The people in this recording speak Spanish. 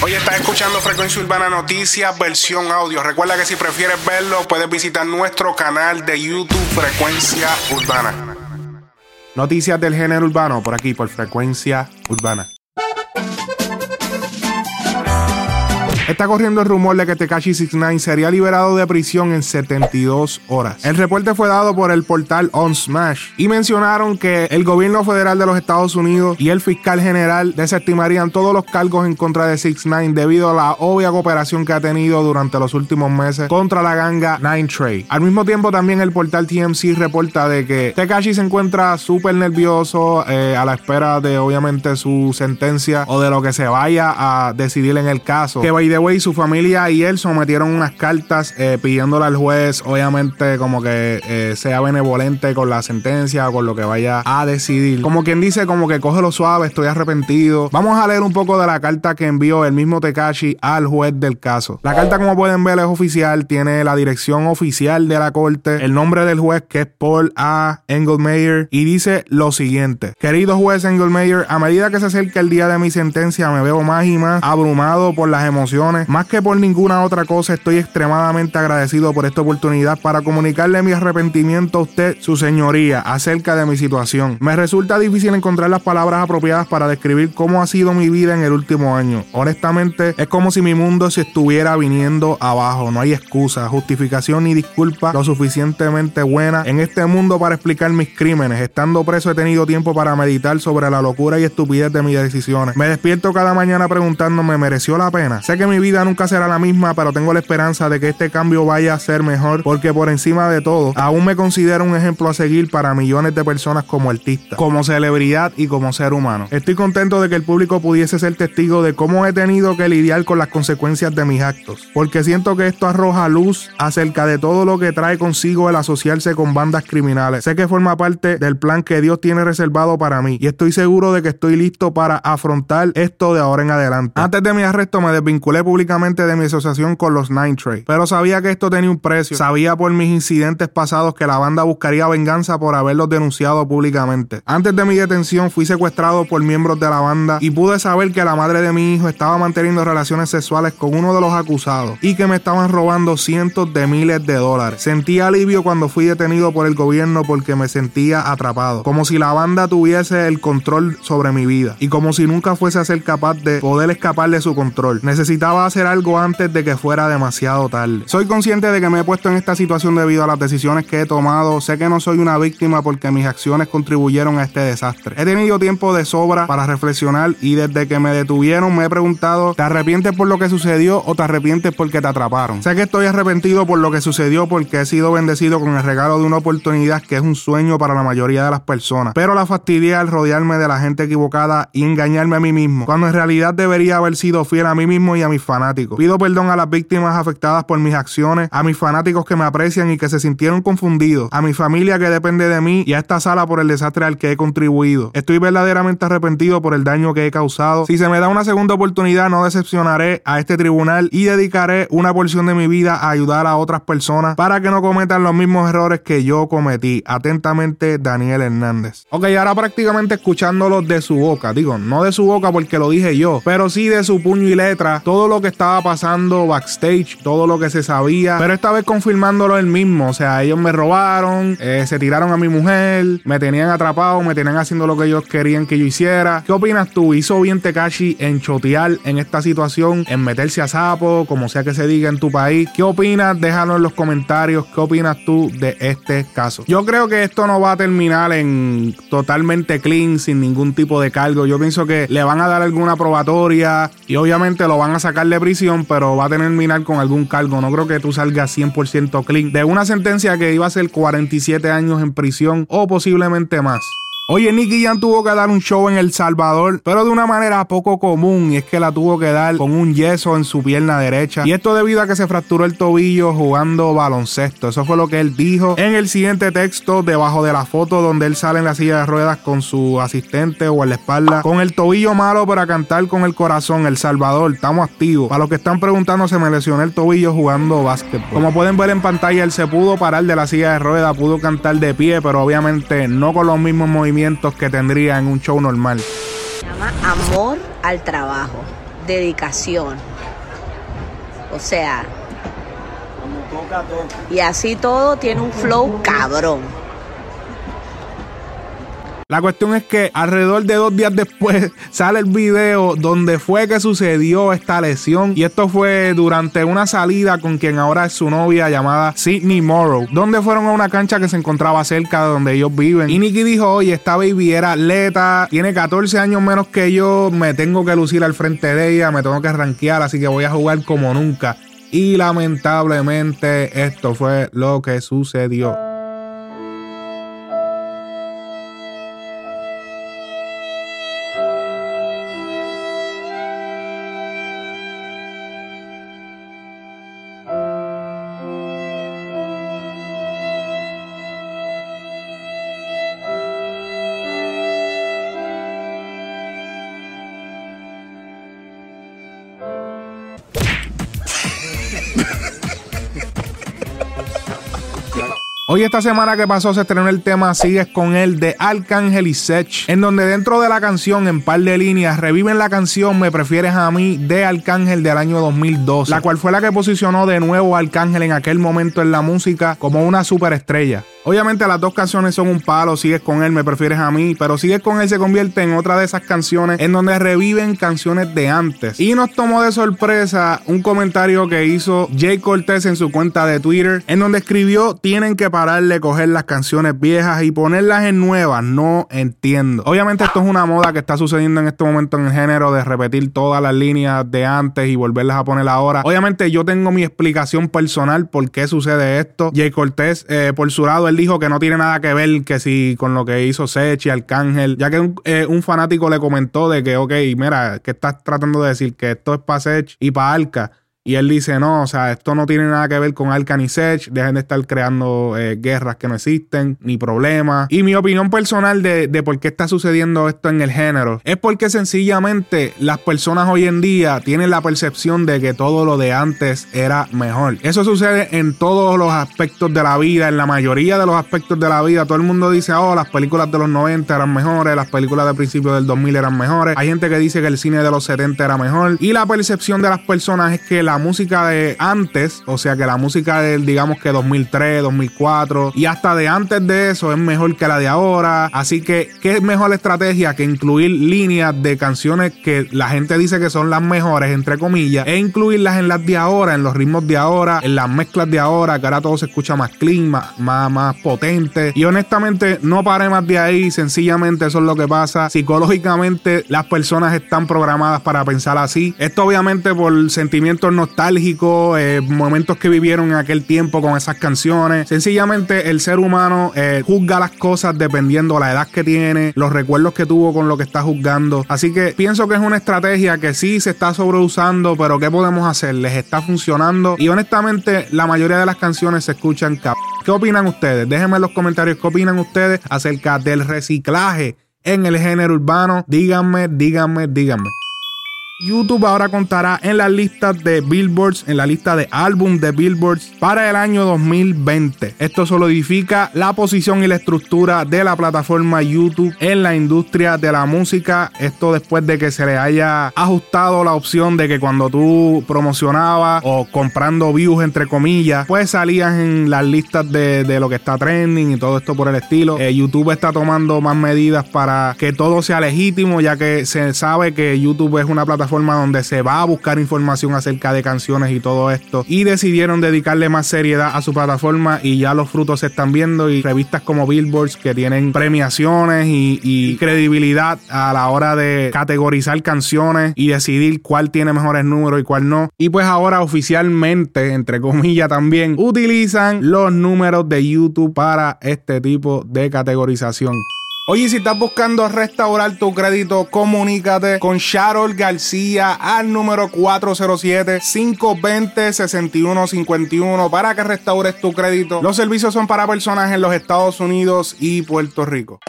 Hoy estás escuchando Frecuencia Urbana Noticias, versión audio. Recuerda que si prefieres verlo, puedes visitar nuestro canal de YouTube Frecuencia Urbana. Noticias del género urbano por aquí, por Frecuencia Urbana. Está corriendo el rumor de que Tekashi 69 sería liberado de prisión en 72 horas. El reporte fue dado por el portal On Smash y mencionaron que el gobierno federal de los Estados Unidos y el fiscal general desestimarían todos los cargos en contra de 69 debido a la obvia cooperación que ha tenido durante los últimos meses contra la ganga Nine Trade. Al mismo tiempo también el portal TMC reporta de que Tekashi se encuentra súper nervioso eh, a la espera de obviamente su sentencia o de lo que se vaya a decidir en el caso. Que by y su familia y él sometieron unas cartas eh, pidiéndole al juez, obviamente, como que eh, sea benevolente con la sentencia o con lo que vaya a decidir. Como quien dice, como que cógelo suave, estoy arrepentido. Vamos a leer un poco de la carta que envió el mismo Tekashi al juez del caso. La carta, como pueden ver, es oficial, tiene la dirección oficial de la corte, el nombre del juez que es Paul A. Engelmeyer y dice lo siguiente. Querido juez Engelmeyer, a medida que se acerca el día de mi sentencia me veo más y más abrumado por las emociones más que por ninguna otra cosa, estoy extremadamente agradecido por esta oportunidad para comunicarle mi arrepentimiento a usted, su señoría, acerca de mi situación. Me resulta difícil encontrar las palabras apropiadas para describir cómo ha sido mi vida en el último año. Honestamente, es como si mi mundo se estuviera viniendo abajo. No hay excusa, justificación ni disculpa lo suficientemente buena en este mundo para explicar mis crímenes. Estando preso he tenido tiempo para meditar sobre la locura y estupidez de mis decisiones. Me despierto cada mañana preguntándome, ¿mereció la pena? Sé que mi vida nunca será la misma, pero tengo la esperanza de que este cambio vaya a ser mejor, porque por encima de todo, aún me considero un ejemplo a seguir para millones de personas como artista, como celebridad y como ser humano. Estoy contento de que el público pudiese ser testigo de cómo he tenido que lidiar con las consecuencias de mis actos, porque siento que esto arroja luz acerca de todo lo que trae consigo el asociarse con bandas criminales. Sé que forma parte del plan que Dios tiene reservado para mí y estoy seguro de que estoy listo para afrontar esto de ahora en adelante. Antes de mi arresto me desvinculé públicamente de mi asociación con los Nine Trade, pero sabía que esto tenía un precio. Sabía por mis incidentes pasados que la banda buscaría venganza por haberlos denunciado públicamente. Antes de mi detención fui secuestrado por miembros de la banda y pude saber que la madre de mi hijo estaba manteniendo relaciones sexuales con uno de los acusados y que me estaban robando cientos de miles de dólares. Sentí alivio cuando fui detenido por el gobierno porque me sentía atrapado, como si la banda tuviese el control sobre mi vida y como si nunca fuese a ser capaz de poder escapar de su control. Necesitaba hacer algo antes de que fuera demasiado tarde. Soy consciente de que me he puesto en esta situación debido a las decisiones que he tomado. Sé que no soy una víctima porque mis acciones contribuyeron a este desastre. He tenido tiempo de sobra para reflexionar y desde que me detuvieron me he preguntado, ¿te arrepientes por lo que sucedió o te arrepientes porque te atraparon? Sé que estoy arrepentido por lo que sucedió porque he sido bendecido con el regalo de una oportunidad que es un sueño para la mayoría de las personas. Pero la fastidié al rodearme de la gente equivocada y engañarme a mí mismo, cuando en realidad debería haber sido fiel a mí mismo y a mis fanáticos. Pido perdón a las víctimas afectadas por mis acciones, a mis fanáticos que me aprecian y que se sintieron confundidos, a mi familia que depende de mí y a esta sala por el desastre al que he contribuido. Estoy verdaderamente arrepentido por el daño que he causado. Si se me da una segunda oportunidad, no decepcionaré a este tribunal y dedicaré una porción de mi vida a ayudar a otras personas para que no cometan los mismos errores que yo cometí. Atentamente, Daniel Hernández. Ok, ahora prácticamente escuchándolo de su boca. Digo, no de su boca porque lo dije yo, pero sí de su puño y letra. Todo lo que estaba pasando backstage, todo lo que se sabía, pero esta vez confirmándolo él mismo. O sea, ellos me robaron, eh, se tiraron a mi mujer, me tenían atrapado, me tenían haciendo lo que ellos querían que yo hiciera. ¿Qué opinas tú? ¿Hizo bien Tekashi en chotear en esta situación, en meterse a sapo, como sea que se diga en tu país? ¿Qué opinas? Déjalo en los comentarios. ¿Qué opinas tú de este caso? Yo creo que esto no va a terminar en totalmente clean, sin ningún tipo de cargo. Yo pienso que le van a dar alguna probatoria y obviamente lo van a sacar de prisión, pero va a terminar con algún cargo. No creo que tú salgas 100% clean de una sentencia que iba a ser 47 años en prisión o posiblemente más. Oye, Nicky Jan tuvo que dar un show en El Salvador, pero de una manera poco común, y es que la tuvo que dar con un yeso en su pierna derecha. Y esto debido a que se fracturó el tobillo jugando baloncesto. Eso fue lo que él dijo en el siguiente texto, debajo de la foto donde él sale en la silla de ruedas con su asistente o en la espalda. Con el tobillo malo para cantar con el corazón. El Salvador, estamos activos. Para los que están preguntando, se me lesionó el tobillo jugando básquetbol. Como pueden ver en pantalla, él se pudo parar de la silla de ruedas, pudo cantar de pie, pero obviamente no con los mismos movimientos que tendría en un show normal. Se llama Amor al Trabajo. dedicación. O sea, y así todo tiene un flow cabrón. La cuestión es que alrededor de dos días después sale el video donde fue que sucedió esta lesión. Y esto fue durante una salida con quien ahora es su novia llamada Sidney Morrow. Donde fueron a una cancha que se encontraba cerca de donde ellos viven. Y Nicky dijo, oye, esta baby era atleta, tiene 14 años menos que yo, me tengo que lucir al frente de ella, me tengo que rankear, así que voy a jugar como nunca. Y lamentablemente esto fue lo que sucedió. Hoy esta semana que pasó se estrenó el tema Sigues con él de Arcángel y Sech, en donde dentro de la canción en par de líneas reviven la canción Me prefieres a mí de Arcángel del año 2002, la cual fue la que posicionó de nuevo a Arcángel en aquel momento en la música como una superestrella. Obviamente las dos canciones son un palo, sigues con él, me prefieres a mí, pero sigues con él se convierte en otra de esas canciones en donde reviven canciones de antes. Y nos tomó de sorpresa un comentario que hizo Jay Cortez en su cuenta de Twitter, en donde escribió, tienen que parar de coger las canciones viejas y ponerlas en nuevas, no entiendo. Obviamente esto es una moda que está sucediendo en este momento en el género de repetir todas las líneas de antes y volverlas a poner ahora. Obviamente yo tengo mi explicación personal por qué sucede esto. Jay Cortez, eh, por su lado, él dijo que no tiene nada que ver que si con lo que hizo Sech y Arcángel, ya que un, eh, un, fanático le comentó de que, ok, mira, ¿qué estás tratando de decir? Que esto es para Sech y para Arca. Y él dice, no, o sea, esto no tiene nada que ver con Arcan y Sech, dejen de estar creando eh, guerras que no existen, ni problemas. Y mi opinión personal de, de, por qué está sucediendo esto en el género es porque sencillamente las personas hoy en día tienen la percepción de que todo lo de antes era mejor. Eso sucede en todos los aspectos de la vida, en la mayoría de los aspectos de la vida. Todo el mundo dice, oh, las películas de los 90 eran mejores, las películas de principios del 2000 eran mejores. Hay gente que dice que el cine de los 70 era mejor. Y la percepción de las personas es que la música de antes, o sea que la música del digamos que 2003, 2004 y hasta de antes de eso es mejor que la de ahora. Así que, ¿qué mejor estrategia que incluir líneas de canciones que la gente dice que son las mejores, entre comillas, e incluirlas en las de ahora, en los ritmos de ahora, en las mezclas de ahora, que ahora todo se escucha más clean, más, más, más potente. Y honestamente, no paré más de ahí, sencillamente eso es lo que pasa. Psicológicamente, las personas están programadas para pensar así. Esto obviamente por sentimientos nostálgicos, eh, momentos que vivieron en aquel tiempo con esas canciones. Sencillamente el ser humano eh, juzga las cosas dependiendo la edad que tiene, los recuerdos que tuvo con lo que está juzgando. Así que pienso que es una estrategia que sí se está sobreusando, pero ¿qué podemos hacer? Les está funcionando y honestamente la mayoría de las canciones se escuchan cap. ¿Qué opinan ustedes? Déjenme en los comentarios qué opinan ustedes acerca del reciclaje en el género urbano. Díganme, díganme, díganme. YouTube ahora contará en las listas de Billboards, en la lista de álbum de Billboards para el año 2020. Esto solidifica la posición y la estructura de la plataforma YouTube en la industria de la música. Esto después de que se le haya ajustado la opción de que cuando tú promocionabas o comprando views entre comillas, pues salías en las listas de, de lo que está trending y todo esto por el estilo. Eh, YouTube está tomando más medidas para que todo sea legítimo, ya que se sabe que YouTube es una plataforma forma donde se va a buscar información acerca de canciones y todo esto. Y decidieron dedicarle más seriedad a su plataforma y ya los frutos se están viendo y revistas como Billboards que tienen premiaciones y, y credibilidad a la hora de categorizar canciones y decidir cuál tiene mejores números y cuál no. Y pues ahora oficialmente, entre comillas también, utilizan los números de YouTube para este tipo de categorización. Oye, si estás buscando restaurar tu crédito, comunícate con Sharol García al número 407-520-6151 para que restaures tu crédito. Los servicios son para personas en los Estados Unidos y Puerto Rico.